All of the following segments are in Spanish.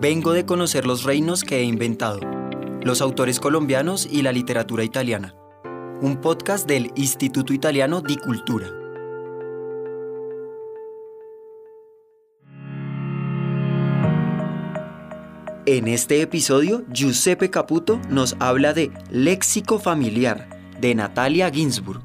Vengo de conocer los reinos que he inventado, los autores colombianos y la literatura italiana. Un podcast del Instituto Italiano di Cultura. En este episodio, Giuseppe Caputo nos habla de Léxico Familiar, de Natalia Ginsburg.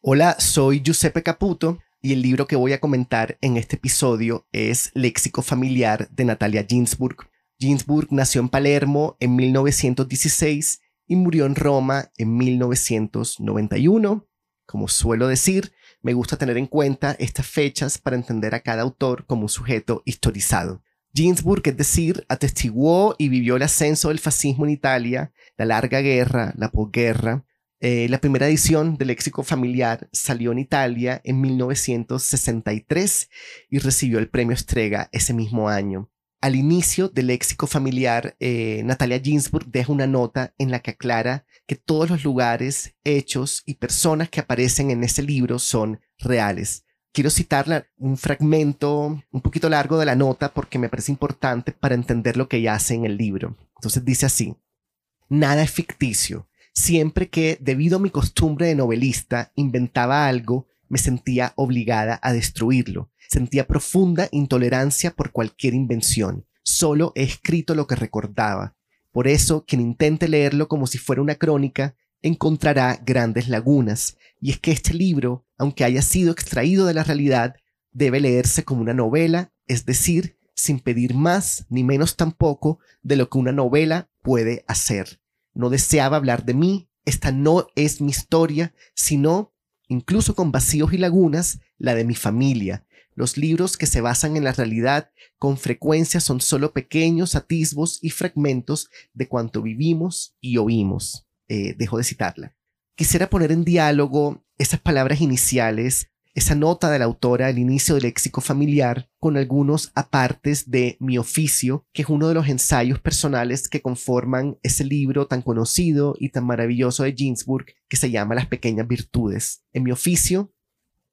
Hola, soy Giuseppe Caputo y el libro que voy a comentar en este episodio es Léxico Familiar de Natalia Ginsburg. Ginsburg nació en Palermo en 1916 y murió en Roma en 1991. Como suelo decir, me gusta tener en cuenta estas fechas para entender a cada autor como un sujeto historizado. Ginsburg, es decir, atestiguó y vivió el ascenso del fascismo en Italia, la larga guerra, la posguerra, eh, la primera edición del léxico familiar salió en Italia en 1963 y recibió el premio Estrega ese mismo año. Al inicio del léxico familiar, eh, Natalia Ginsburg deja una nota en la que aclara que todos los lugares, hechos y personas que aparecen en ese libro son reales. Quiero citar un fragmento un poquito largo de la nota porque me parece importante para entender lo que ella hace en el libro. Entonces dice así, nada es ficticio Siempre que, debido a mi costumbre de novelista, inventaba algo, me sentía obligada a destruirlo. Sentía profunda intolerancia por cualquier invención. Solo he escrito lo que recordaba. Por eso, quien intente leerlo como si fuera una crónica, encontrará grandes lagunas. Y es que este libro, aunque haya sido extraído de la realidad, debe leerse como una novela, es decir, sin pedir más ni menos tampoco de lo que una novela puede hacer no deseaba hablar de mí, esta no es mi historia, sino, incluso con vacíos y lagunas, la de mi familia. Los libros que se basan en la realidad con frecuencia son solo pequeños atisbos y fragmentos de cuanto vivimos y oímos. Eh, dejo de citarla. Quisiera poner en diálogo esas palabras iniciales esa nota de la autora al inicio del léxico familiar con algunos apartes de Mi oficio, que es uno de los ensayos personales que conforman ese libro tan conocido y tan maravilloso de Ginsburg que se llama Las pequeñas virtudes. En Mi oficio,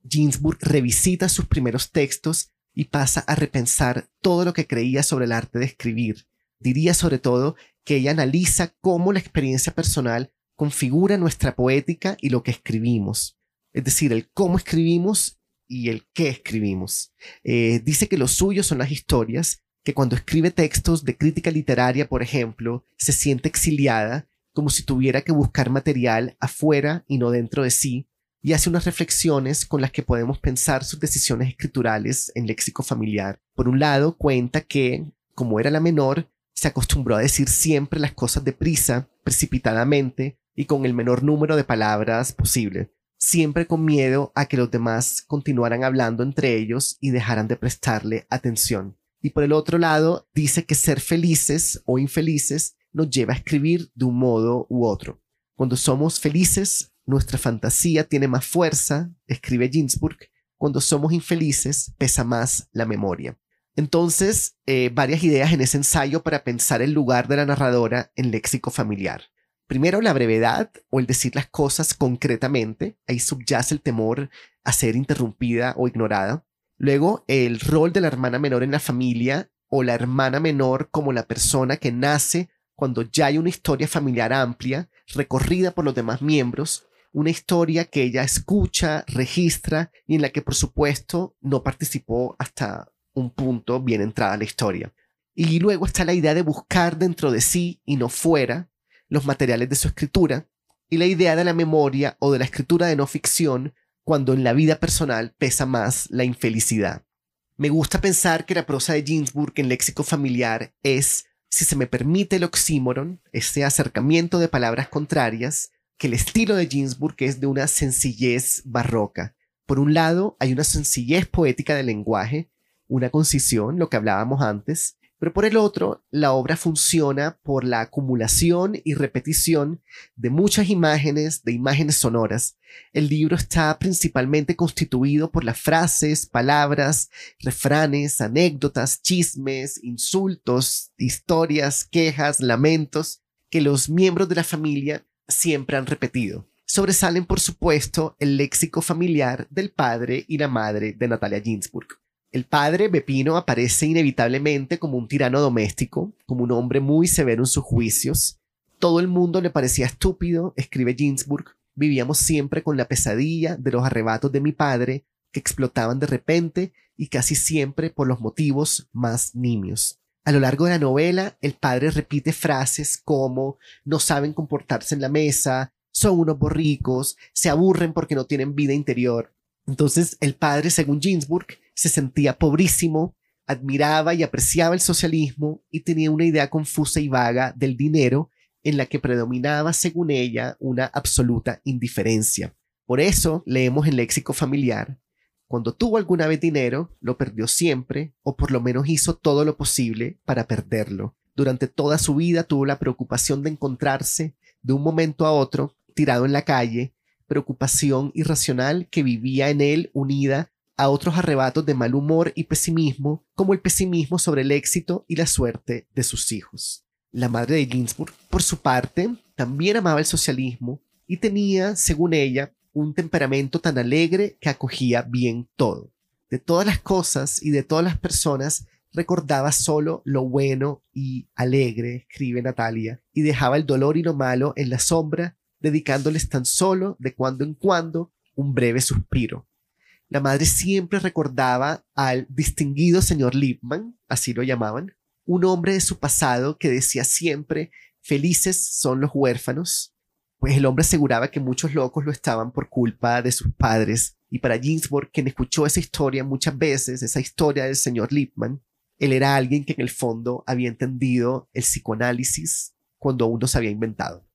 Ginsburg revisita sus primeros textos y pasa a repensar todo lo que creía sobre el arte de escribir. Diría sobre todo que ella analiza cómo la experiencia personal configura nuestra poética y lo que escribimos es decir, el cómo escribimos y el qué escribimos. Eh, dice que lo suyo son las historias, que cuando escribe textos de crítica literaria, por ejemplo, se siente exiliada, como si tuviera que buscar material afuera y no dentro de sí, y hace unas reflexiones con las que podemos pensar sus decisiones escriturales en léxico familiar. Por un lado, cuenta que, como era la menor, se acostumbró a decir siempre las cosas deprisa, precipitadamente y con el menor número de palabras posible siempre con miedo a que los demás continuaran hablando entre ellos y dejaran de prestarle atención. Y por el otro lado, dice que ser felices o infelices nos lleva a escribir de un modo u otro. Cuando somos felices, nuestra fantasía tiene más fuerza, escribe Ginsburg. Cuando somos infelices, pesa más la memoria. Entonces, eh, varias ideas en ese ensayo para pensar el lugar de la narradora en léxico familiar. Primero, la brevedad o el decir las cosas concretamente. Ahí subyace el temor a ser interrumpida o ignorada. Luego, el rol de la hermana menor en la familia o la hermana menor como la persona que nace cuando ya hay una historia familiar amplia, recorrida por los demás miembros, una historia que ella escucha, registra y en la que por supuesto no participó hasta un punto bien entrada la historia. Y luego está la idea de buscar dentro de sí y no fuera, los materiales de su escritura y la idea de la memoria o de la escritura de no ficción cuando en la vida personal pesa más la infelicidad. Me gusta pensar que la prosa de Ginsburg en léxico familiar es, si se me permite el oxímoron, ese acercamiento de palabras contrarias, que el estilo de Ginsburg es de una sencillez barroca. Por un lado, hay una sencillez poética del lenguaje, una concisión, lo que hablábamos antes, pero por el otro, la obra funciona por la acumulación y repetición de muchas imágenes, de imágenes sonoras. El libro está principalmente constituido por las frases, palabras, refranes, anécdotas, chismes, insultos, historias, quejas, lamentos que los miembros de la familia siempre han repetido. Sobresalen, por supuesto, el léxico familiar del padre y la madre de Natalia Ginsburg. El padre Pepino aparece inevitablemente como un tirano doméstico, como un hombre muy severo en sus juicios. Todo el mundo le parecía estúpido, escribe Ginsburg. Vivíamos siempre con la pesadilla de los arrebatos de mi padre, que explotaban de repente y casi siempre por los motivos más nimios. A lo largo de la novela, el padre repite frases como no saben comportarse en la mesa, son unos borricos, se aburren porque no tienen vida interior. Entonces el padre, según Ginsburg, se sentía pobrísimo, admiraba y apreciaba el socialismo y tenía una idea confusa y vaga del dinero en la que predominaba, según ella, una absoluta indiferencia. Por eso leemos en léxico familiar, cuando tuvo alguna vez dinero, lo perdió siempre, o por lo menos hizo todo lo posible para perderlo. Durante toda su vida tuvo la preocupación de encontrarse, de un momento a otro, tirado en la calle, preocupación irracional que vivía en él unida a otros arrebatos de mal humor y pesimismo, como el pesimismo sobre el éxito y la suerte de sus hijos. La madre de Ginsburg, por su parte, también amaba el socialismo y tenía, según ella, un temperamento tan alegre que acogía bien todo. De todas las cosas y de todas las personas recordaba solo lo bueno y alegre, escribe Natalia, y dejaba el dolor y lo malo en la sombra, dedicándoles tan solo de cuando en cuando un breve suspiro. La madre siempre recordaba al distinguido señor Lippmann, así lo llamaban, un hombre de su pasado que decía siempre felices son los huérfanos, pues el hombre aseguraba que muchos locos lo estaban por culpa de sus padres, y para Ginsburg, quien escuchó esa historia muchas veces, esa historia del señor Lippmann, él era alguien que en el fondo había entendido el psicoanálisis cuando aún no se había inventado.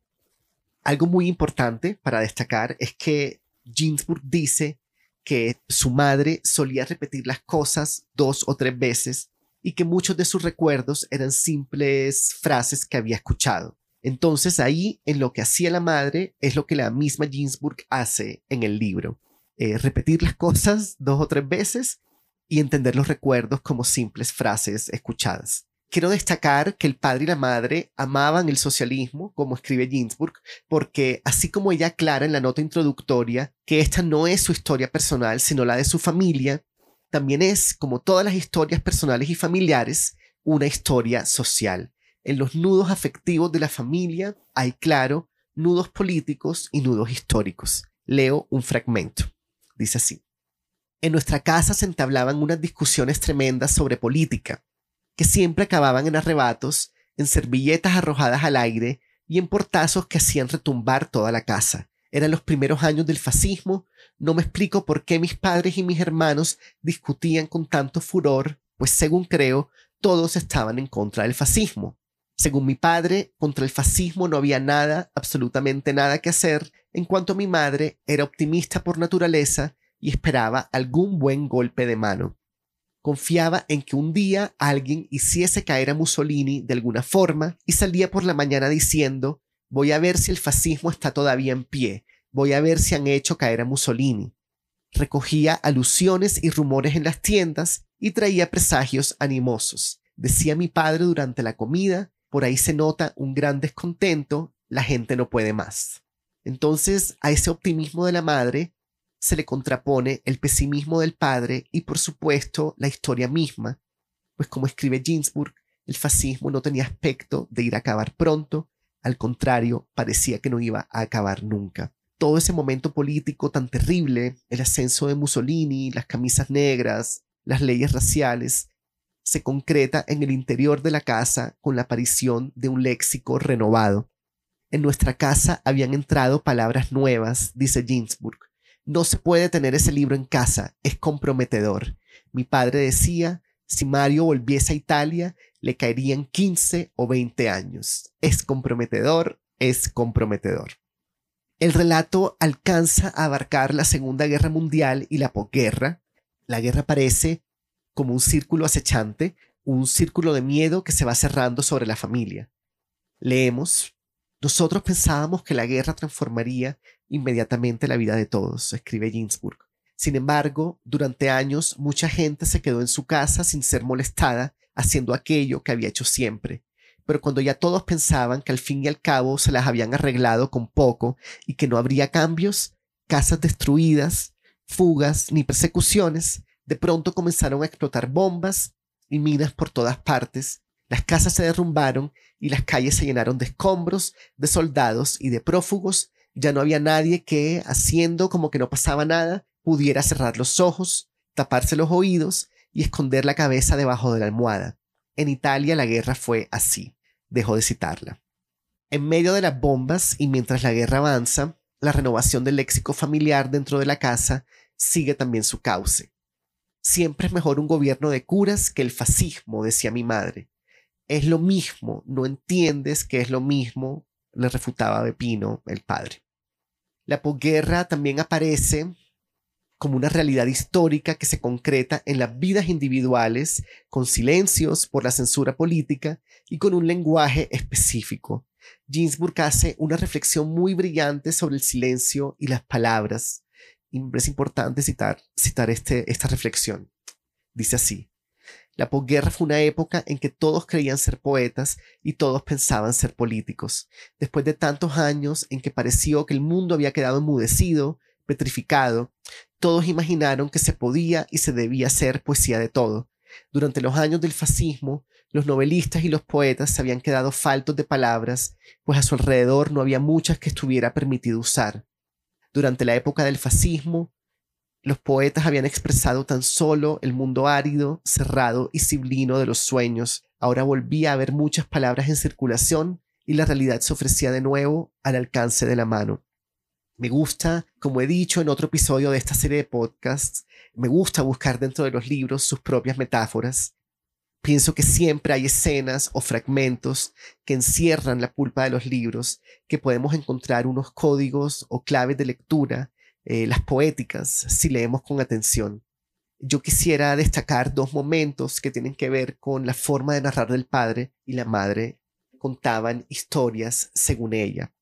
Algo muy importante para destacar es que Ginsburg dice que su madre solía repetir las cosas dos o tres veces y que muchos de sus recuerdos eran simples frases que había escuchado. Entonces ahí en lo que hacía la madre es lo que la misma Ginsburg hace en el libro. Eh, repetir las cosas dos o tres veces y entender los recuerdos como simples frases escuchadas. Quiero destacar que el padre y la madre amaban el socialismo, como escribe Ginsburg, porque así como ella aclara en la nota introductoria que esta no es su historia personal, sino la de su familia, también es, como todas las historias personales y familiares, una historia social. En los nudos afectivos de la familia hay, claro, nudos políticos y nudos históricos. Leo un fragmento. Dice así. En nuestra casa se entablaban unas discusiones tremendas sobre política que siempre acababan en arrebatos, en servilletas arrojadas al aire y en portazos que hacían retumbar toda la casa. Eran los primeros años del fascismo, no me explico por qué mis padres y mis hermanos discutían con tanto furor, pues según creo, todos estaban en contra del fascismo. Según mi padre, contra el fascismo no había nada, absolutamente nada que hacer, en cuanto mi madre era optimista por naturaleza y esperaba algún buen golpe de mano confiaba en que un día alguien hiciese caer a Mussolini de alguna forma y salía por la mañana diciendo voy a ver si el fascismo está todavía en pie, voy a ver si han hecho caer a Mussolini. Recogía alusiones y rumores en las tiendas y traía presagios animosos. Decía mi padre durante la comida, por ahí se nota un gran descontento, la gente no puede más. Entonces, a ese optimismo de la madre se le contrapone el pesimismo del padre y por supuesto la historia misma, pues como escribe Ginsburg, el fascismo no tenía aspecto de ir a acabar pronto, al contrario, parecía que no iba a acabar nunca. Todo ese momento político tan terrible, el ascenso de Mussolini, las camisas negras, las leyes raciales, se concreta en el interior de la casa con la aparición de un léxico renovado. En nuestra casa habían entrado palabras nuevas, dice Ginsburg, no se puede tener ese libro en casa, es comprometedor. Mi padre decía, si Mario volviese a Italia, le caerían 15 o 20 años. Es comprometedor, es comprometedor. El relato alcanza a abarcar la Segunda Guerra Mundial y la posguerra. La guerra parece como un círculo acechante, un círculo de miedo que se va cerrando sobre la familia. Leemos, nosotros pensábamos que la guerra transformaría inmediatamente la vida de todos, escribe Ginsburg. Sin embargo, durante años mucha gente se quedó en su casa sin ser molestada, haciendo aquello que había hecho siempre. Pero cuando ya todos pensaban que al fin y al cabo se las habían arreglado con poco y que no habría cambios, casas destruidas, fugas ni persecuciones, De pronto comenzaron a explotar bombas y minas por todas partes, las casas se derrumbaron y las calles se llenaron de escombros, de soldados y de prófugos. Ya no había nadie que, haciendo como que no pasaba nada, pudiera cerrar los ojos, taparse los oídos y esconder la cabeza debajo de la almohada. En Italia la guerra fue así. Dejó de citarla. En medio de las bombas y mientras la guerra avanza, la renovación del léxico familiar dentro de la casa sigue también su cauce. Siempre es mejor un gobierno de curas que el fascismo, decía mi madre. Es lo mismo, no entiendes que es lo mismo, le refutaba Pepino, el padre. La posguerra también aparece como una realidad histórica que se concreta en las vidas individuales, con silencios por la censura política y con un lenguaje específico. Ginsburg hace una reflexión muy brillante sobre el silencio y las palabras, es importante citar, citar este, esta reflexión. Dice así, la posguerra fue una época en que todos creían ser poetas y todos pensaban ser políticos. Después de tantos años en que pareció que el mundo había quedado enmudecido, petrificado, todos imaginaron que se podía y se debía hacer poesía de todo. Durante los años del fascismo, los novelistas y los poetas se habían quedado faltos de palabras, pues a su alrededor no había muchas que estuviera permitido usar. Durante la época del fascismo, los poetas habían expresado tan solo el mundo árido, cerrado y siblino de los sueños. Ahora volvía a haber muchas palabras en circulación y la realidad se ofrecía de nuevo al alcance de la mano. Me gusta, como he dicho en otro episodio de esta serie de podcasts, me gusta buscar dentro de los libros sus propias metáforas. Pienso que siempre hay escenas o fragmentos que encierran la pulpa de los libros, que podemos encontrar unos códigos o claves de lectura, eh, las poéticas, si leemos con atención. Yo quisiera destacar dos momentos que tienen que ver con la forma de narrar del padre y la madre contaban historias según ella.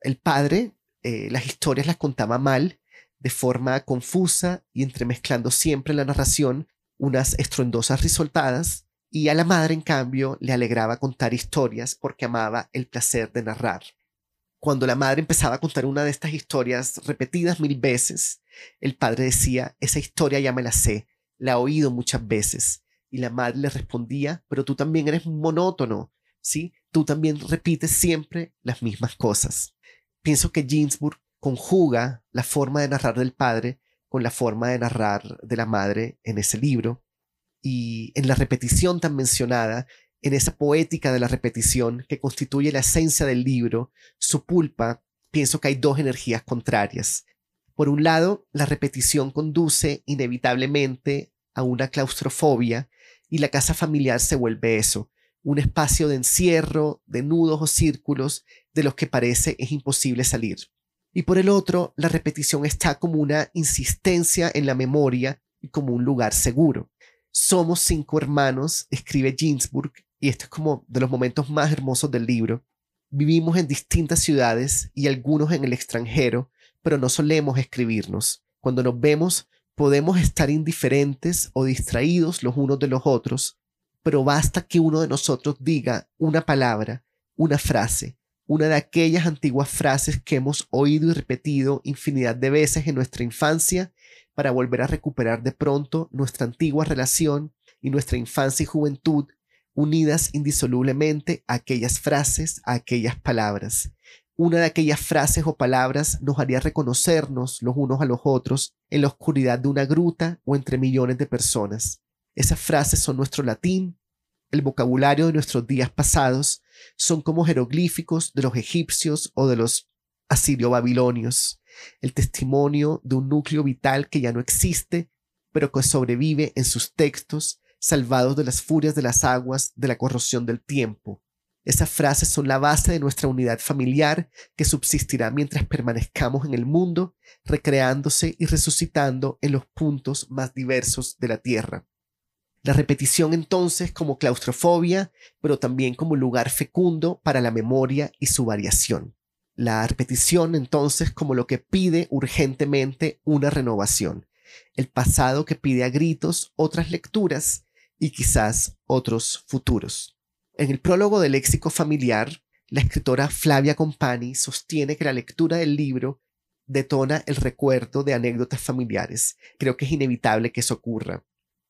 El padre eh, las historias las contaba mal, de forma confusa y entremezclando siempre en la narración unas estruendosas risoltadas, y a la madre, en cambio, le alegraba contar historias porque amaba el placer de narrar. Cuando la madre empezaba a contar una de estas historias repetidas mil veces, el padre decía, esa historia ya me la sé, la he oído muchas veces. Y la madre le respondía, pero tú también eres monótono, ¿sí? Tú también repites siempre las mismas cosas. Pienso que Ginsburg conjuga la forma de narrar del padre con la forma de narrar de la madre en ese libro. Y en la repetición tan mencionada, en esa poética de la repetición que constituye la esencia del libro, su pulpa, pienso que hay dos energías contrarias. Por un lado, la repetición conduce inevitablemente a una claustrofobia y la casa familiar se vuelve eso, un espacio de encierro, de nudos o círculos de los que parece es imposible salir. Y por el otro, la repetición está como una insistencia en la memoria y como un lugar seguro. Somos cinco hermanos, escribe Ginsburg, y esto es como de los momentos más hermosos del libro. Vivimos en distintas ciudades y algunos en el extranjero, pero no solemos escribirnos. Cuando nos vemos, podemos estar indiferentes o distraídos los unos de los otros, pero basta que uno de nosotros diga una palabra, una frase, una de aquellas antiguas frases que hemos oído y repetido infinidad de veces en nuestra infancia para volver a recuperar de pronto nuestra antigua relación y nuestra infancia y juventud unidas indisolublemente a aquellas frases, a aquellas palabras. Una de aquellas frases o palabras nos haría reconocernos los unos a los otros en la oscuridad de una gruta o entre millones de personas. Esas frases son nuestro latín, el vocabulario de nuestros días pasados, son como jeroglíficos de los egipcios o de los asirio-babilonios, el testimonio de un núcleo vital que ya no existe, pero que sobrevive en sus textos, salvados de las furias de las aguas, de la corrosión del tiempo. Esas frases son la base de nuestra unidad familiar que subsistirá mientras permanezcamos en el mundo, recreándose y resucitando en los puntos más diversos de la tierra. La repetición entonces como claustrofobia, pero también como lugar fecundo para la memoria y su variación. La repetición entonces como lo que pide urgentemente una renovación. El pasado que pide a gritos otras lecturas y quizás otros futuros. En el prólogo del léxico familiar, la escritora Flavia Compani sostiene que la lectura del libro detona el recuerdo de anécdotas familiares. Creo que es inevitable que eso ocurra.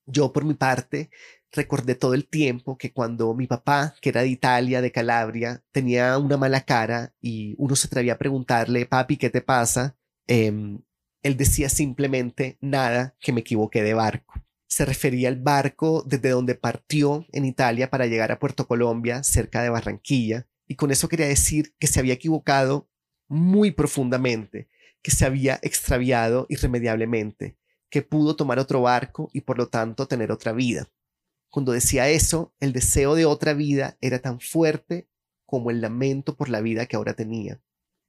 Yo, por mi parte, recordé todo el tiempo que cuando mi papá, que era de Italia, de Calabria, tenía una mala cara y uno se atrevía a preguntarle, papi, ¿qué te pasa? Em, él decía simplemente, nada, que me equivoqué de barco. Se refería al barco desde donde partió en Italia para llegar a Puerto Colombia, cerca de Barranquilla, y con eso quería decir que se había equivocado muy profundamente, que se había extraviado irremediablemente, que pudo tomar otro barco y por lo tanto tener otra vida. Cuando decía eso, el deseo de otra vida era tan fuerte como el lamento por la vida que ahora tenía.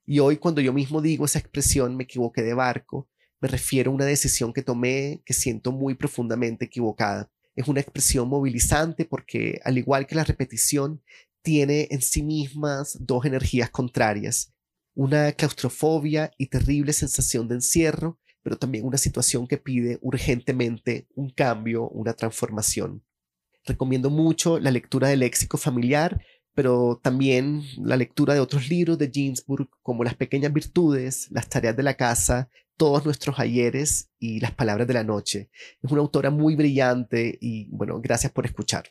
Y hoy cuando yo mismo digo esa expresión, me equivoqué de barco, me refiero a una decisión que tomé que siento muy profundamente equivocada. Es una expresión movilizante porque, al igual que la repetición, tiene en sí mismas dos energías contrarias, una claustrofobia y terrible sensación de encierro, pero también una situación que pide urgentemente un cambio, una transformación. Recomiendo mucho la lectura del léxico familiar, pero también la lectura de otros libros de Ginsburg, como Las pequeñas virtudes, Las tareas de la casa, Todos nuestros ayeres y Las palabras de la noche. Es una autora muy brillante y bueno, gracias por escuchar.